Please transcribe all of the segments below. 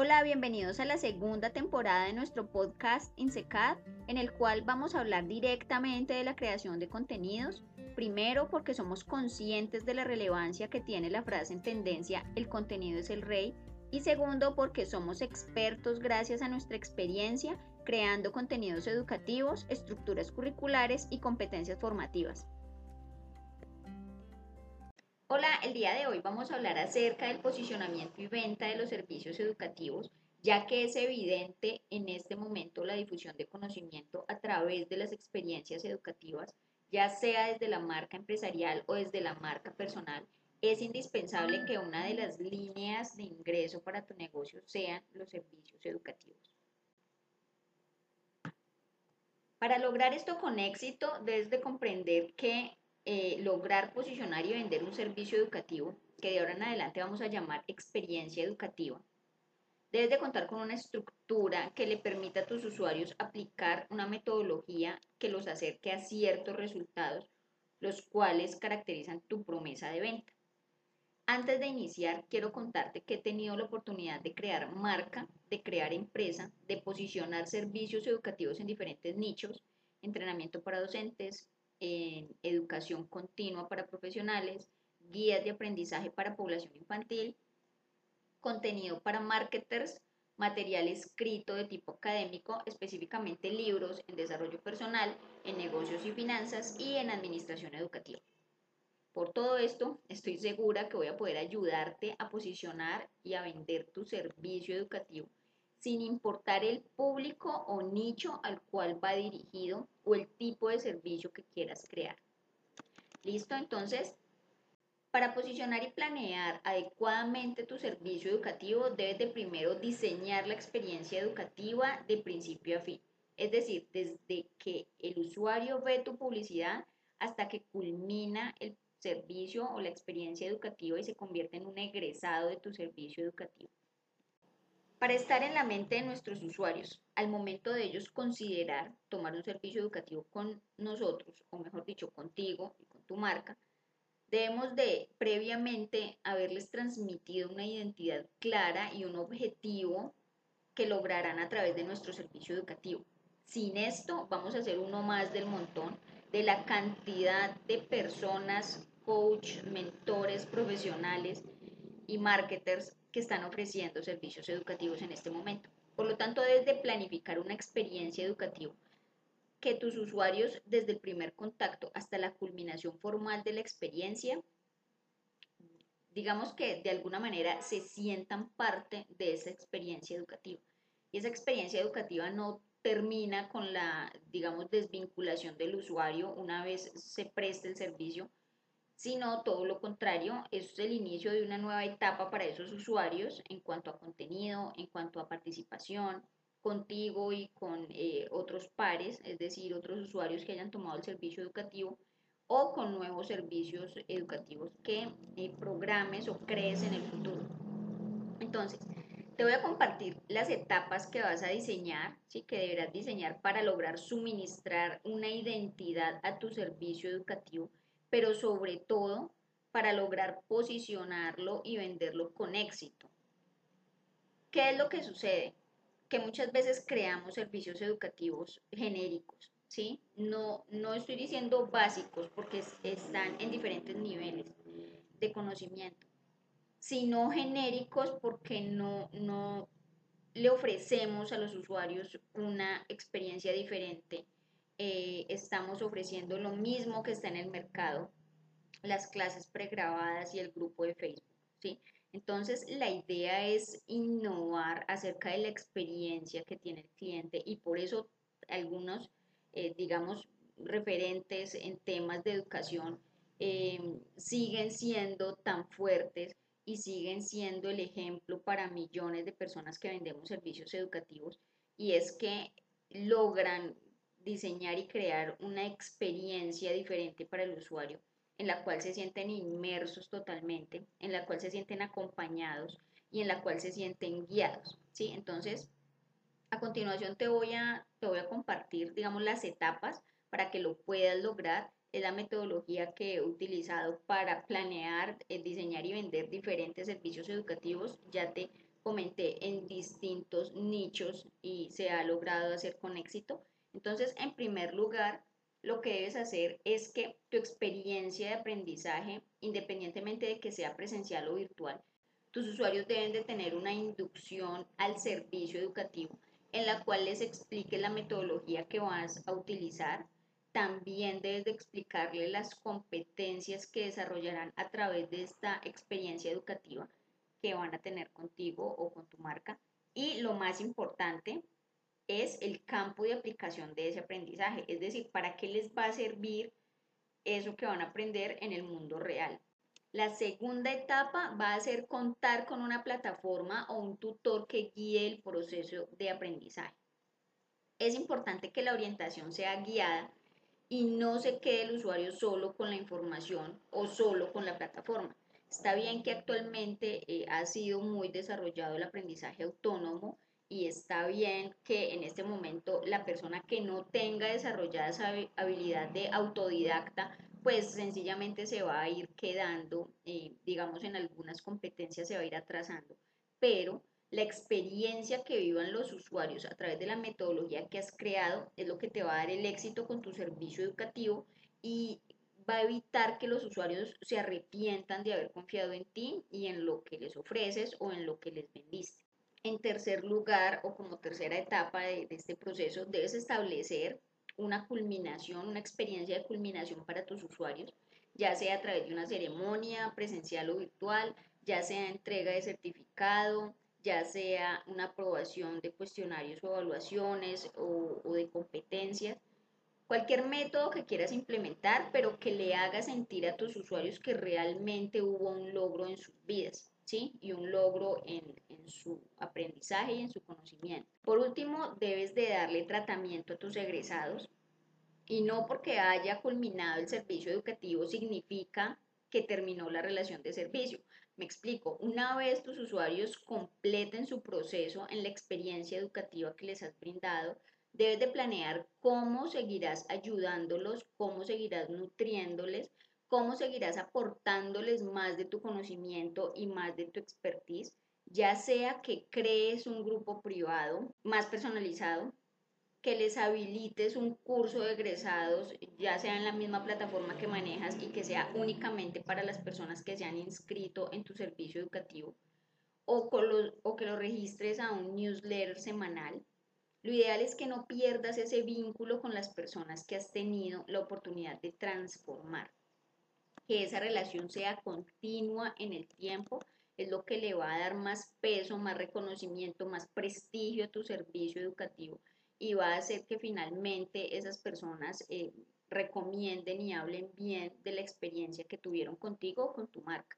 Hola, bienvenidos a la segunda temporada de nuestro podcast INSECAD, en el cual vamos a hablar directamente de la creación de contenidos. Primero, porque somos conscientes de la relevancia que tiene la frase en tendencia el contenido es el rey. Y segundo, porque somos expertos gracias a nuestra experiencia creando contenidos educativos, estructuras curriculares y competencias formativas. Hola, el día de hoy vamos a hablar acerca del posicionamiento y venta de los servicios educativos, ya que es evidente en este momento la difusión de conocimiento a través de las experiencias educativas, ya sea desde la marca empresarial o desde la marca personal. Es indispensable que una de las líneas de ingreso para tu negocio sean los servicios educativos. Para lograr esto con éxito, debes de comprender que eh, lograr posicionar y vender un servicio educativo, que de ahora en adelante vamos a llamar experiencia educativa, debes de contar con una estructura que le permita a tus usuarios aplicar una metodología que los acerque a ciertos resultados, los cuales caracterizan tu promesa de venta. Antes de iniciar, quiero contarte que he tenido la oportunidad de crear marca, de crear empresa, de posicionar servicios educativos en diferentes nichos, entrenamiento para docentes, en educación continua para profesionales, guías de aprendizaje para población infantil, contenido para marketers, material escrito de tipo académico, específicamente libros en desarrollo personal, en negocios y finanzas y en administración educativa. Por todo esto, estoy segura que voy a poder ayudarte a posicionar y a vender tu servicio educativo sin importar el público o nicho al cual va dirigido o el tipo de servicio que quieras crear. ¿Listo? Entonces, para posicionar y planear adecuadamente tu servicio educativo, debes de primero diseñar la experiencia educativa de principio a fin. Es decir, desde que el usuario ve tu publicidad hasta que culmina el servicio o la experiencia educativa y se convierte en un egresado de tu servicio educativo para estar en la mente de nuestros usuarios al momento de ellos considerar tomar un servicio educativo con nosotros, o mejor dicho, contigo y con tu marca, debemos de previamente haberles transmitido una identidad clara y un objetivo que lograrán a través de nuestro servicio educativo. Sin esto vamos a ser uno más del montón de la cantidad de personas, coach, mentores profesionales y marketers están ofreciendo servicios educativos en este momento. Por lo tanto, debes de planificar una experiencia educativa que tus usuarios desde el primer contacto hasta la culminación formal de la experiencia, digamos que de alguna manera se sientan parte de esa experiencia educativa. Y esa experiencia educativa no termina con la, digamos, desvinculación del usuario una vez se preste el servicio, sino todo lo contrario, es el inicio de una nueva etapa para esos usuarios en cuanto a contenido, en cuanto a participación contigo y con eh, otros pares, es decir, otros usuarios que hayan tomado el servicio educativo o con nuevos servicios educativos que eh, programes o crees en el futuro. Entonces, te voy a compartir las etapas que vas a diseñar, ¿sí? que deberás diseñar para lograr suministrar una identidad a tu servicio educativo pero sobre todo para lograr posicionarlo y venderlo con éxito. ¿Qué es lo que sucede? Que muchas veces creamos servicios educativos genéricos, ¿sí? No, no estoy diciendo básicos porque están en diferentes niveles de conocimiento, sino genéricos porque no, no le ofrecemos a los usuarios una experiencia diferente eh, estamos ofreciendo lo mismo que está en el mercado, las clases pregrabadas y el grupo de Facebook, ¿sí? Entonces, la idea es innovar acerca de la experiencia que tiene el cliente y por eso algunos, eh, digamos, referentes en temas de educación em, siguen siendo tan fuertes y siguen siendo el ejemplo para millones de personas que vendemos servicios educativos y es que logran diseñar y crear una experiencia diferente para el usuario en la cual se sienten inmersos totalmente, en la cual se sienten acompañados y en la cual se sienten guiados, ¿sí? Entonces, a continuación te voy a, te voy a compartir, digamos, las etapas para que lo puedas lograr. Es la metodología que he utilizado para planear, eh, diseñar y vender diferentes servicios educativos. Ya te comenté, en distintos nichos y se ha logrado hacer con éxito. Entonces, en primer lugar, lo que debes hacer es que tu experiencia de aprendizaje, independientemente de que sea presencial o virtual, tus usuarios deben de tener una inducción al servicio educativo en la cual les explique la metodología que vas a utilizar. También debes de explicarle las competencias que desarrollarán a través de esta experiencia educativa que van a tener contigo o con tu marca. Y lo más importante es el campo de aplicación de ese aprendizaje, es decir, para qué les va a servir eso que van a aprender en el mundo real. La segunda etapa va a ser contar con una plataforma o un tutor que guíe el proceso de aprendizaje. Es importante que la orientación sea guiada y no se quede el usuario solo con la información o solo con la plataforma. Está bien que actualmente eh, ha sido muy desarrollado el aprendizaje autónomo y está bien que en este momento la persona que no tenga desarrollada esa habilidad de autodidacta pues sencillamente se va a ir quedando, eh, digamos, en algunas competencias se va a ir atrasando, pero la experiencia que vivan los usuarios a través de la metodología que has creado es lo que te va a dar el éxito con tu servicio educativo y va a evitar que los usuarios se arrepientan de haber confiado en ti y en lo que les ofreces o en lo que les vendiste. En tercer lugar, o como tercera etapa de, este proceso, debes establecer una culminación, una experiencia de culminación para tus usuarios, ya sea a través de una ceremonia presencial o virtual, ya sea entrega de certificado, ya sea una aprobación de cuestionarios o evaluaciones o, o de competencias. Cualquier método que quieras implementar, pero que le haga sentir a tus usuarios que realmente hubo un logro en sus vidas. ¿Sí? y un logro en, su aprendizaje y en su conocimiento. Por último, debes de darle tratamiento a tus egresados y no porque haya culminado el servicio educativo significa que terminó la relación de servicio. Me explico, una vez tus usuarios completen su proceso en la experiencia educativa que les has brindado, debes de planear cómo seguirás ayudándolos, cómo seguirás nutriéndoles, cómo seguirás aportándoles más de tu conocimiento y más de tu expertise, ya sea que crees un grupo privado más personalizado, que les habilites un curso de egresados, ya sea en la misma plataforma que manejas y que sea únicamente para las personas que se han inscrito en tu servicio educativo, o, o que lo registres a un newsletter semanal. Lo ideal es que no pierdas ese vínculo con las personas que has tenido la oportunidad de transformar que esa relación sea continua en el tiempo, es lo que le va a dar más peso, más reconocimiento, más prestigio a tu servicio educativo y va a hacer que finalmente esas personas eh, recomienden y hablen bien de la experiencia que tuvieron contigo o con tu marca.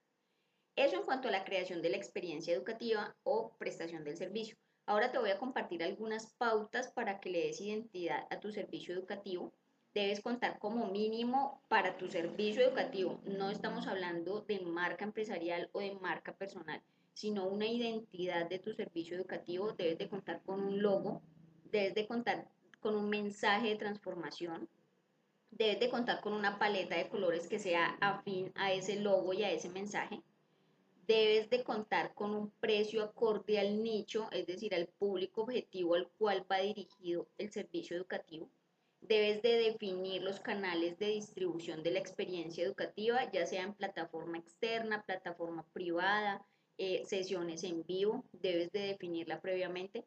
Eso en cuanto a la creación de la experiencia educativa o prestación del servicio. Ahora te voy a compartir algunas pautas para que le des identidad a tu servicio educativo debes contar como mínimo para tu servicio educativo. No estamos hablando de marca empresarial o de marca personal, sino una identidad de tu servicio educativo. Debes de contar con un logo, debes de contar con un mensaje de transformación, debes de contar con una paleta de colores que sea afín a ese logo y a ese mensaje. Debes de contar con un precio acorde al nicho, es decir, al público objetivo al cual va dirigido el servicio educativo debes de definir los canales de distribución de la experiencia educativa, ya sea en plataforma externa, plataforma privada, eh, sesiones en vivo, debes de definirla previamente.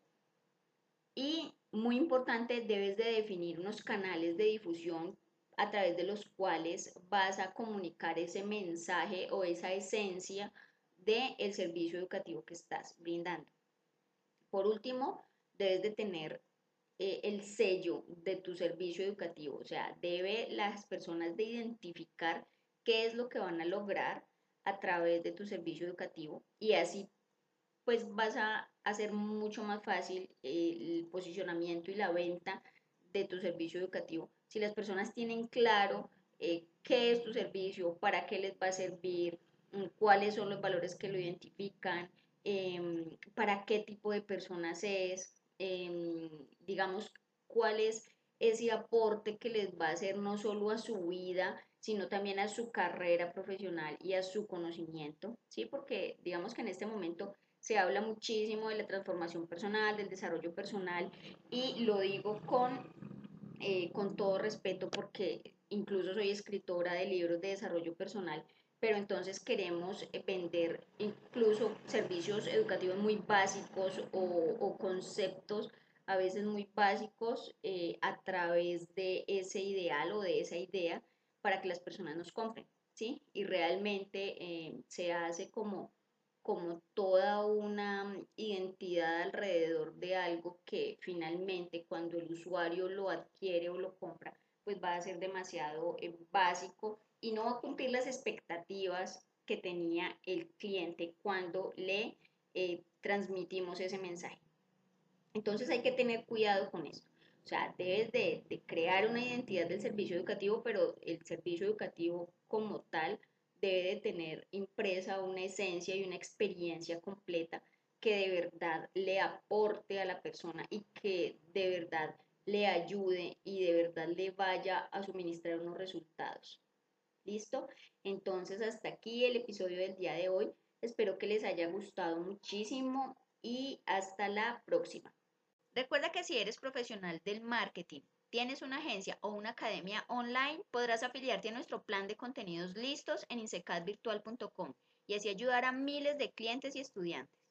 Y muy importante, debes de definir unos canales de difusión a través de los cuales vas a comunicar ese mensaje o esa esencia del el servicio educativo que estás brindando. Por último, debes de tener eh, el sello de tu servicio educativo. O sea, debe las personas de identificar qué es lo que van a lograr a través de tu servicio educativo y así pues vas a hacer mucho más fácil el posicionamiento y la venta de tu servicio educativo. Si las personas tienen claro eh, qué es tu servicio, para qué les va a servir, mm, cuáles son los valores que lo identifican, em, para qué tipo de personas es, Em, digamos, cuál es ese aporte que les va a hacer no solo a su vida, sino también a su carrera profesional y a su conocimiento, ¿sí? Porque digamos que en este momento se habla muchísimo de la transformación personal, del desarrollo personal y lo digo con, eh, con todo respeto porque incluso soy escritora de libros de desarrollo personal, pero entonces queremos eh, vender incluso servicios educativos muy básicos o, conceptos a veces muy básicos eh, a través de ese ideal o de esa idea para que las personas nos compren, ¿sí? Y realmente se hace como como toda una identidad alrededor de algo que finalmente cuando el usuario lo adquiere o lo compra, pues va a ser demasiado eh, básico y no va a cumplir las expectativas que tenía el cliente cuando le eh, transmitimos ese mensaje. Entonces hay que tener cuidado con eso. O sea, debes de, de crear una identidad del servicio educativo, pero el servicio educativo como tal debe de tener impresa una esencia y una experiencia completa que de verdad le aporte a la persona y que de verdad le ayude y de verdad le vaya a suministrar unos resultados. ¿Listo? Entonces hasta aquí el episodio del día de hoy. Espero que les haya gustado muchísimo y hasta la próxima. Recuerda que si eres profesional del marketing tienes una agencia o una academia online, podrás afiliarte a nuestro plan de contenidos listos en insecadvirtual.com y así ayudar a miles de clientes y estudiantes.